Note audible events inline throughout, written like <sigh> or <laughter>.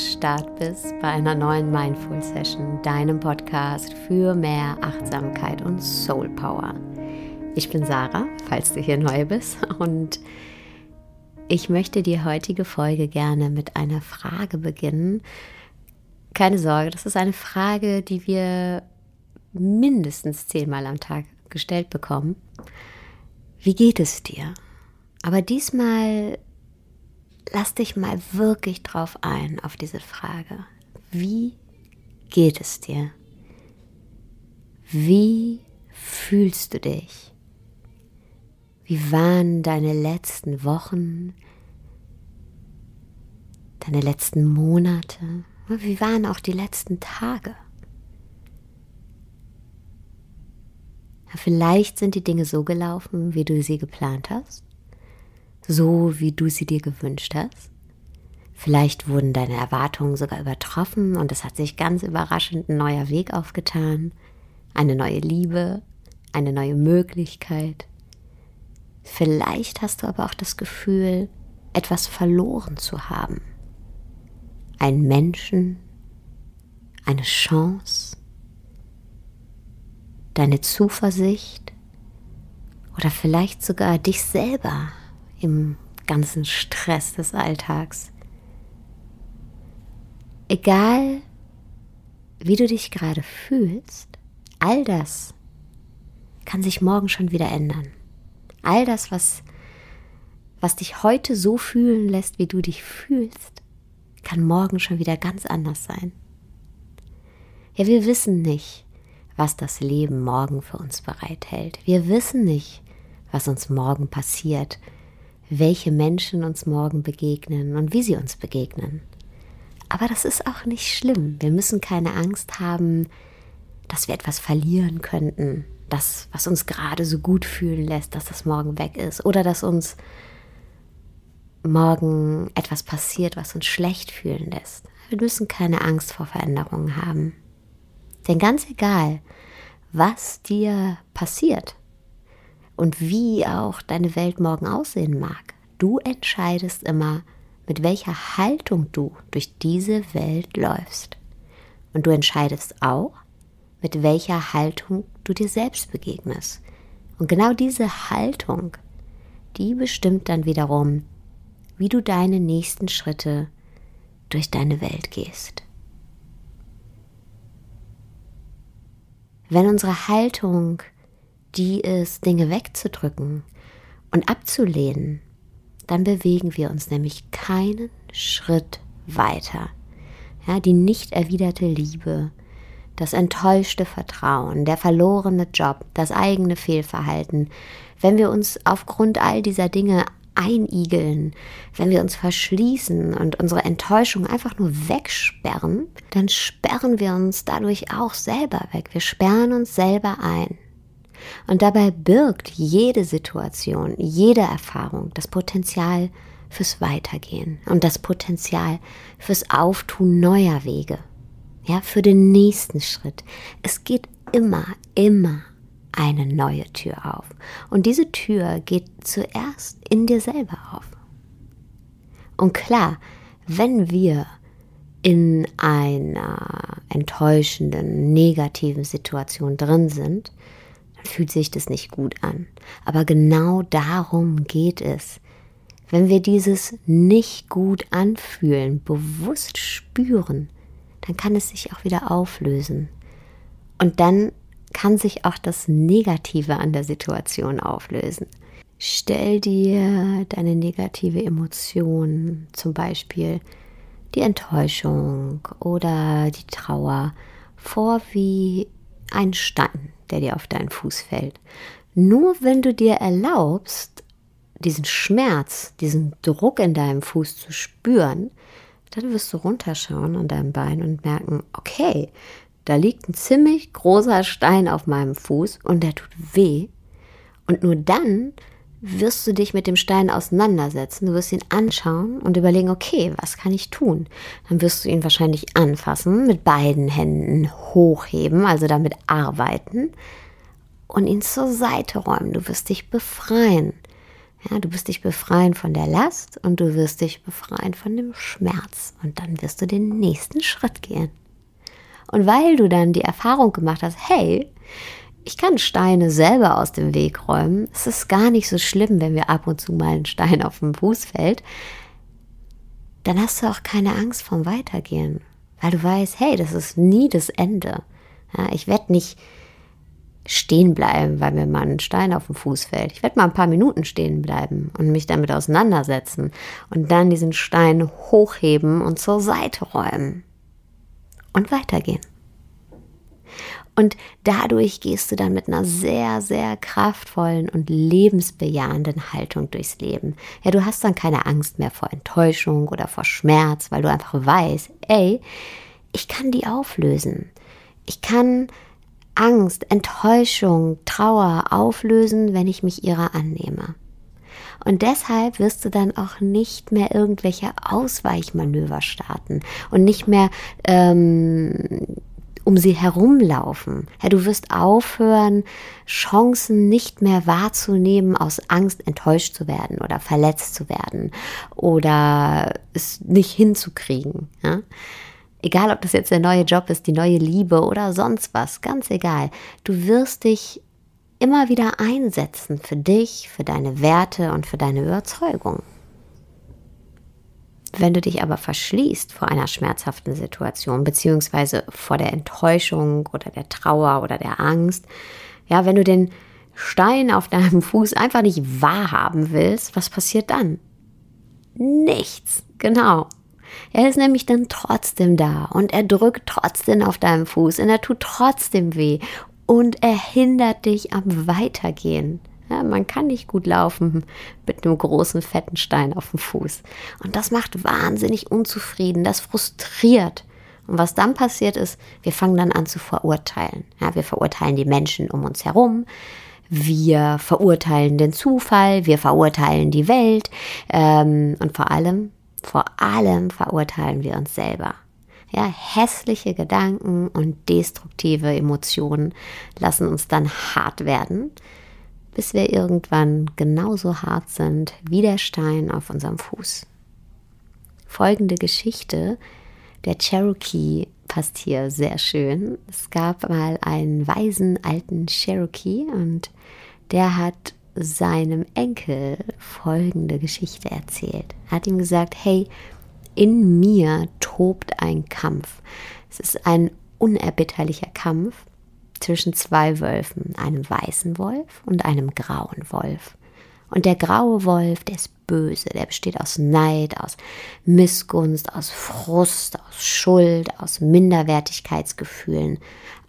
Start bist bei einer neuen Mindful Session, deinem Podcast für mehr Achtsamkeit und Soul Power. Ich bin Sarah, falls du hier neu bist, und ich möchte die heutige Folge gerne mit einer Frage beginnen. Keine Sorge, das ist eine Frage, die wir mindestens zehnmal am Tag gestellt bekommen. Wie geht es dir? Aber diesmal lass dich mal wirklich drauf ein, auf diese Frage. Wie geht es dir? Wie fühlst du dich? Wie waren deine letzten Wochen, deine letzten Monate? Wie waren auch die letzten Tage? vielleicht sind die Dinge so gelaufen, wie du sie geplant hast so wie du sie dir gewünscht hast. Vielleicht wurden deine Erwartungen sogar übertroffen und es hat sich ganz überraschend ein neuer Weg aufgetan, eine neue Liebe, eine neue Möglichkeit. Vielleicht hast du aber auch das Gefühl, etwas verloren zu haben. Ein Menschen, eine Chance, deine Zuversicht oder vielleicht sogar dich selber im ganzen Stress des Alltags. Egal, wie du dich gerade fühlst, all das kann sich morgen schon wieder ändern. All das, was, was dich heute so fühlen lässt, wie du dich fühlst, kann morgen schon wieder ganz anders sein. Ja, wir wissen nicht, was das Leben morgen für uns bereithält. Wir wissen nicht, was uns morgen passiert, welche Menschen uns morgen begegnen und wie sie uns begegnen. Aber das ist auch nicht schlimm. Wir müssen keine Angst haben, dass wir etwas verlieren könnten, das, was uns gerade so gut fühlen lässt, dass das morgen weg ist oder dass uns morgen etwas passiert, was uns schlecht fühlen lässt. Wir müssen keine Angst vor Veränderungen haben. Denn ganz egal, was dir passiert, und wie auch deine Welt morgen aussehen mag. Du entscheidest immer, mit welcher Haltung du durch diese Welt läufst. Und du entscheidest auch, mit welcher Haltung du dir selbst begegnest. Und genau diese Haltung, die bestimmt dann wiederum, wie du deine nächsten Schritte durch deine Welt gehst. Wenn unsere Haltung die ist, Dinge wegzudrücken und abzulehnen, dann bewegen wir uns nämlich keinen Schritt weiter. Ja, die nicht erwiderte Liebe, das enttäuschte Vertrauen, der verlorene Job, das eigene Fehlverhalten, wenn wir uns aufgrund all dieser Dinge einigeln, wenn wir uns verschließen und unsere Enttäuschung einfach nur wegsperren, dann sperren wir uns dadurch auch selber weg. Wir sperren uns selber ein. Und dabei birgt jede Situation, jede Erfahrung das Potenzial fürs Weitergehen und das Potenzial fürs Auftun neuer Wege. Ja, für den nächsten Schritt. Es geht immer, immer eine neue Tür auf. Und diese Tür geht zuerst in dir selber auf. Und klar, wenn wir in einer enttäuschenden, negativen Situation drin sind, fühlt sich das nicht gut an. Aber genau darum geht es. Wenn wir dieses nicht gut anfühlen, bewusst spüren, dann kann es sich auch wieder auflösen. Und dann kann sich auch das Negative an der Situation auflösen. Stell dir deine negative Emotion, zum Beispiel die Enttäuschung oder die Trauer, vor wie ein Stein, der dir auf deinen Fuß fällt. Nur wenn du dir erlaubst, diesen Schmerz, diesen Druck in deinem Fuß zu spüren, dann wirst du runterschauen an deinem Bein und merken, okay, da liegt ein ziemlich großer Stein auf meinem Fuß und der tut weh. Und nur dann wirst du dich mit dem Stein auseinandersetzen, du wirst ihn anschauen und überlegen, okay, was kann ich tun? Dann wirst du ihn wahrscheinlich anfassen, mit beiden Händen hochheben, also damit arbeiten und ihn zur Seite räumen. Du wirst dich befreien. Ja, du wirst dich befreien von der Last und du wirst dich befreien von dem Schmerz. Und dann wirst du den nächsten Schritt gehen. Und weil du dann die Erfahrung gemacht hast, hey, ich kann Steine selber aus dem Weg räumen. Es ist gar nicht so schlimm, wenn mir ab und zu mal ein Stein <laughs> auf den Fuß fällt. Dann hast du auch keine Angst vom Weitergehen, weil du weißt, hey, das ist nie das Ende. Ja, ich werde nicht stehen bleiben, weil mir mal ein Stein auf den Fuß fällt. Ich werde mal ein paar Minuten stehen bleiben und mich damit auseinandersetzen und dann diesen Stein hochheben und zur Seite räumen und weitergehen. Und dadurch gehst du dann mit einer sehr, sehr kraftvollen und lebensbejahenden Haltung durchs Leben. Ja, du hast dann keine Angst mehr vor Enttäuschung oder vor Schmerz, weil du einfach weißt, ey, ich kann die auflösen. Ich kann Angst, Enttäuschung, Trauer auflösen, wenn ich mich ihrer annehme. Und deshalb wirst du dann auch nicht mehr irgendwelche Ausweichmanöver starten und nicht mehr ähm, um sie herumlaufen. Ja, du wirst aufhören, Chancen nicht mehr wahrzunehmen, aus Angst enttäuscht zu werden oder verletzt zu werden oder es nicht hinzukriegen. Ja? Egal, ob das jetzt der neue Job ist, die neue Liebe oder sonst was, ganz egal. Du wirst dich immer wieder einsetzen für dich, für deine Werte und für deine Überzeugung. Wenn du dich aber verschließt vor einer schmerzhaften Situation, beziehungsweise vor der Enttäuschung oder der Trauer oder der Angst, ja, wenn du den Stein auf deinem <laughs> Fuß einfach nicht wahrhaben willst, was passiert dann? Nichts, genau. Er ist nämlich dann trotzdem da und er drückt trotzdem auf deinem Fuß und er tut trotzdem weh und er hindert dich am Weitergehen. Ja, man kann nicht gut laufen mit einem großen fetten Stein auf dem Fuß. Und das macht wahnsinnig unzufrieden, das frustriert. Und was dann passiert ist, wir fangen dann an zu verurteilen. Ja, wir verurteilen die Menschen um uns herum. Wir verurteilen den Zufall, wir verurteilen die Welt ähm, und vor allem, vor allem verurteilen wir uns selber. Ja, hässliche Gedanken und destruktive Emotionen lassen uns dann hart werden, bis wir irgendwann genauso hart sind wie der Stein auf unserem Fuß. Folgende Geschichte der Cherokee passt hier sehr schön. Es gab mal einen weisen alten Cherokee und der hat seinem Enkel folgende Geschichte erzählt. Er hat ihm gesagt, hey, in mir tobt ein Kampf. Es ist ein unerbitterlicher Kampf zwischen zwei Wölfen, einem weißen Wolf und einem grauen Wolf. Und der graue Wolf, der ist böse, der besteht aus Neid, aus Missgunst, aus Frust, aus Schuld, aus Minderwertigkeitsgefühlen,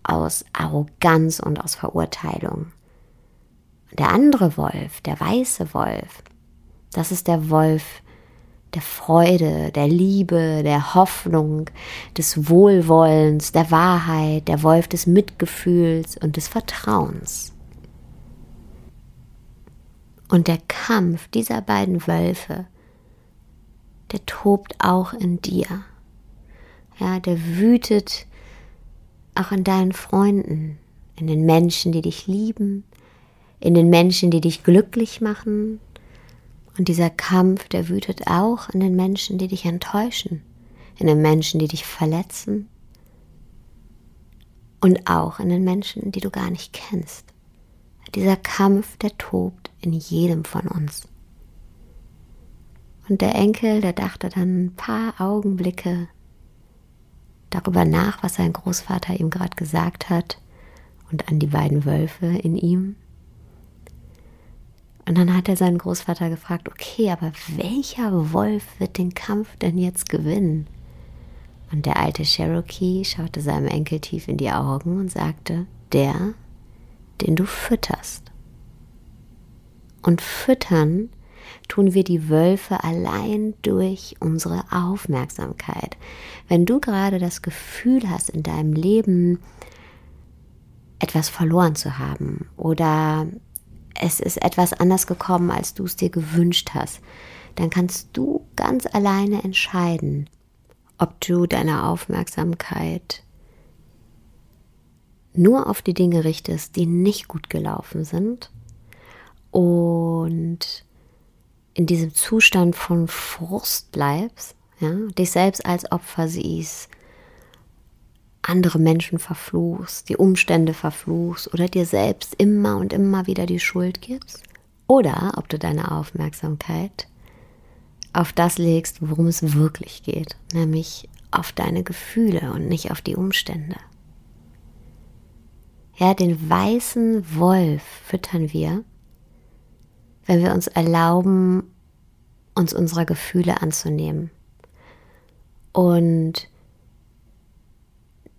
aus Arroganz und aus Verurteilung. Und der andere Wolf, der weiße Wolf, das ist der Wolf der Freude, der Liebe, der Hoffnung, des Wohlwollens, der Wahrheit, der Wolf des Mitgefühls und des Vertrauens. Und der Kampf dieser beiden Wölfe, der tobt auch in dir. Ja, der wütet auch in deinen Freunden, in den Menschen, die dich lieben, in den Menschen, die dich glücklich machen, und dieser Kampf, der wütet auch in den Menschen, die dich enttäuschen, in den Menschen, die dich verletzen und auch in den Menschen, die du gar nicht kennst. Dieser Kampf, der tobt in jedem von uns. Und der Enkel, der dachte dann ein paar Augenblicke darüber nach, was sein Großvater ihm gerade gesagt hat und an die beiden Wölfe in ihm. Und dann hat er seinen Großvater gefragt, okay, aber welcher Wolf wird den Kampf denn jetzt gewinnen? Und der alte Cherokee schaute seinem Enkel tief in die Augen und sagte, der, den du fütterst. Und füttern tun wir die Wölfe allein durch unsere Aufmerksamkeit. Wenn du gerade das Gefühl hast, in deinem Leben etwas verloren zu haben oder es ist etwas anders gekommen, als du es dir gewünscht hast, dann kannst du ganz alleine entscheiden, ob du deine Aufmerksamkeit nur auf die Dinge richtest, die nicht gut gelaufen sind und in diesem Zustand von Frust bleibst, ja, dich selbst als Opfer siehst, andere Menschen verfluchst, die Umstände verfluchst oder dir selbst immer und immer wieder die Schuld gibst, oder ob du deine Aufmerksamkeit auf das legst, worum es wirklich geht, nämlich auf deine Gefühle und nicht auf die Umstände. Ja, den weißen Wolf füttern wir, wenn wir uns erlauben, uns unserer Gefühle anzunehmen. Und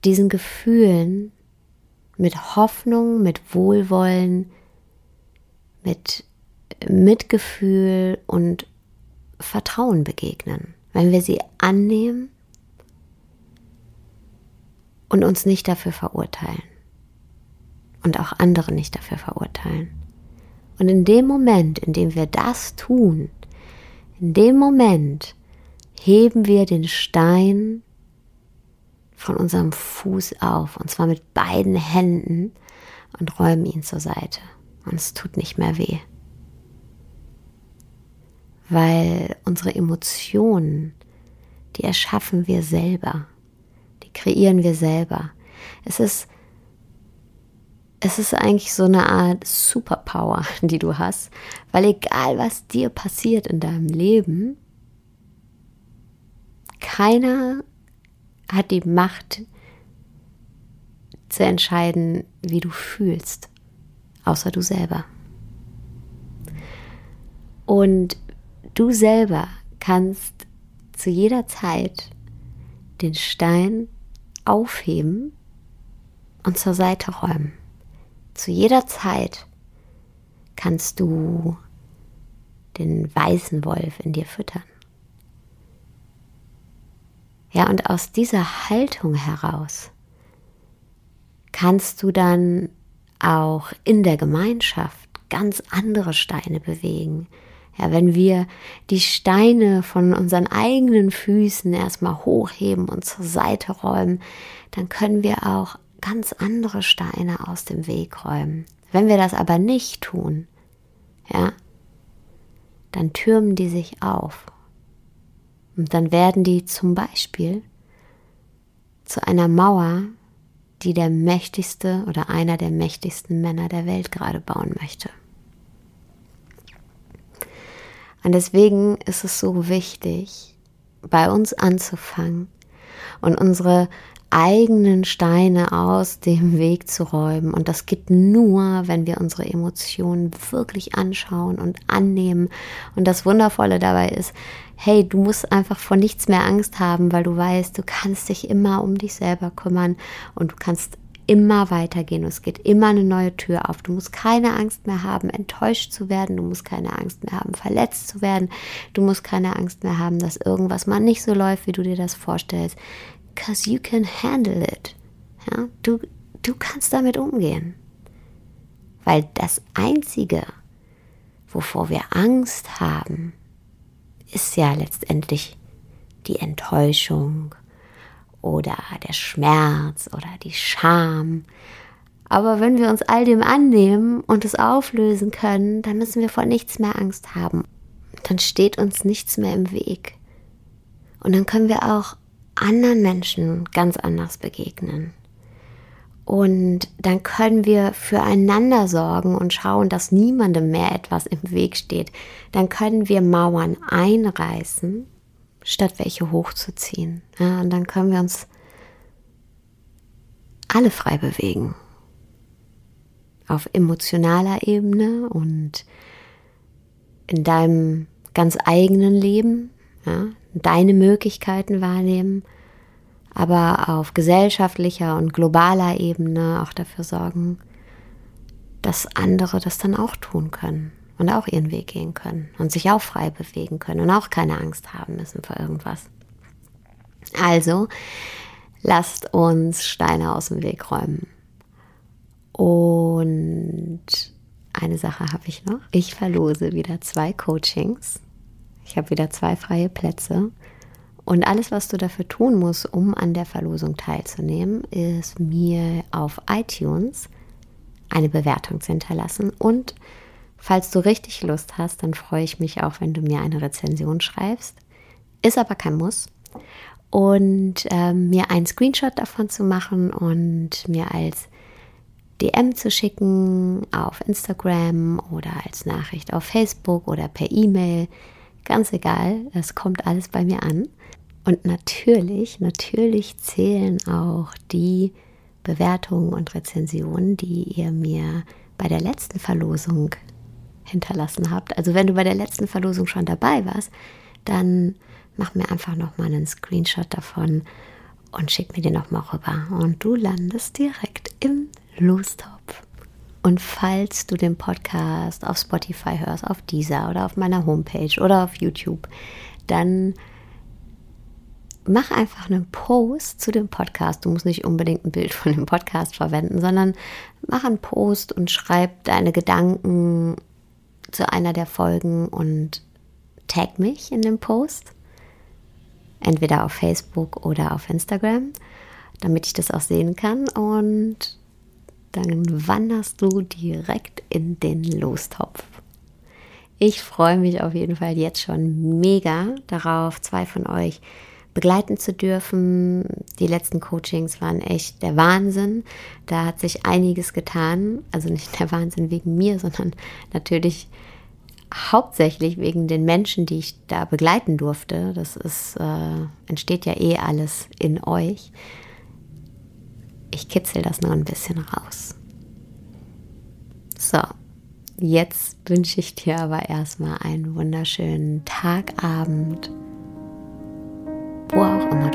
diesen Gefühlen mit Hoffnung, mit Wohlwollen, mit Mitgefühl und Vertrauen begegnen. Wenn wir sie annehmen und uns nicht dafür verurteilen. Und auch andere nicht dafür verurteilen. Und in dem Moment, in dem wir das tun, in dem Moment heben wir den Stein von unserem Fuß auf, und zwar mit beiden Händen und räumen ihn zur Seite. Und es tut nicht mehr weh. Weil unsere Emotionen, die erschaffen wir selber, die kreieren wir selber. Es ist es ist eigentlich so eine Art Superpower, <laughs> die du hast, weil egal was dir passiert in deinem Leben, keiner hat die Macht zu entscheiden, wie du fühlst, außer du selber. Und du selber kannst zu jeder Zeit den Stein aufheben und zur Seite räumen. Zu jeder Zeit kannst du den weißen Wolf in dir füttern. Ja, und aus dieser Haltung heraus kannst du dann auch in der Gemeinschaft ganz andere Steine bewegen. Ja, wenn wir die Steine von unseren eigenen Füßen erstmal hochheben und zur Seite räumen, dann können wir auch ganz andere Steine aus dem Weg räumen. Wenn wir das aber nicht tun, ja, dann türmen die sich auf. Und dann werden die zum Beispiel zu einer Mauer, die der mächtigste oder einer der mächtigsten Männer der Welt gerade bauen möchte. Und deswegen ist es so wichtig, bei uns anzufangen und unsere eigenen Steine aus dem Weg zu räumen. Und das geht nur, wenn wir unsere Emotionen wirklich anschauen und annehmen. Und das Wundervolle dabei ist, hey, du musst einfach vor nichts mehr Angst haben, weil du weißt, du kannst dich immer um dich selber kümmern und du kannst immer weitergehen es geht immer eine neue Tür auf. Du musst keine Angst mehr haben, enttäuscht zu werden. Du musst keine Angst mehr haben, verletzt zu werden. Du musst keine Angst mehr haben, dass irgendwas mal nicht so läuft, wie du dir das vorstellst because you can handle it. Ja, du, du kannst damit umgehen. Weil das Einzige, wovor wir Angst haben, ist ja letztendlich die Enttäuschung oder der Schmerz oder die Scham. Aber wenn wir uns all dem annehmen und es auflösen können, dann müssen wir vor nichts mehr Angst haben. Dann steht uns nichts mehr im Weg. Und dann können wir auch anderen Menschen ganz anders begegnen. Und dann können wir füreinander sorgen und schauen, dass niemandem mehr etwas im Weg steht. Dann können wir Mauern einreißen, statt welche hochzuziehen. Ja, und dann können wir uns alle frei bewegen. Auf emotionaler Ebene und in deinem ganz eigenen Leben, ja, deine Möglichkeiten wahrnehmen, aber auf gesellschaftlicher und globaler Ebene auch dafür sorgen, dass andere das dann auch tun können und auch ihren Weg gehen können und sich auch frei bewegen können und auch keine Angst haben müssen vor irgendwas. Also, lasst uns Steine aus dem Weg räumen. Und eine Sache habe ich noch. Ich verlose wieder zwei Coachings ich habe wieder zwei freie Plätze. Und alles, was du dafür tun musst, um an der Verlosung teilzunehmen, ist mir auf iTunes eine Bewertung zu hinterlassen und Falls du richtig Lust hast, dann freue ich mich auch, wenn du mir eine Rezension schreibst. Ist aber kein Muss. Und ähm, mir einen Screenshot davon zu machen und mir als DM zu schicken auf Instagram oder als Nachricht auf Facebook oder per E-Mail. Ganz egal, es kommt alles bei mir an. Und natürlich, natürlich zählen auch die Bewertungen und Rezensionen, die ihr mir bei der letzten Verlosung hinterlassen habt. Also wenn du bei der letzten Verlosung schon dabei warst, dann mach mir einfach noch mal einen Screenshot davon und schick mir den noch mal rüber und du landest direkt im Lostopf. Und falls du den Podcast auf Spotify hörst, auf dieser oder auf meiner Homepage oder auf YouTube, dann mach einfach einen Post zu dem Podcast. Du musst nicht unbedingt ein Bild von dem Podcast verwenden, sondern mach einen Post und schreib deine Gedanken zu einer der Folgen und tag mich in dem Post. Entweder auf Facebook oder auf Instagram, damit ich das auch sehen kann. Und dann wanderst du direkt in den Lostopf. Ich freue mich auf jeden Fall jetzt schon mega darauf, zwei von euch begleiten zu dürfen. Die letzten Coachings waren echt der Wahnsinn. Da hat sich einiges getan. Also nicht der Wahnsinn wegen mir, sondern natürlich hauptsächlich wegen den Menschen, die ich da begleiten durfte. Das ist, äh, entsteht ja eh alles in euch. Ich kitzel das nur ein bisschen raus. So, jetzt wünsche ich dir aber erstmal einen wunderschönen Tagabend wo auch immer.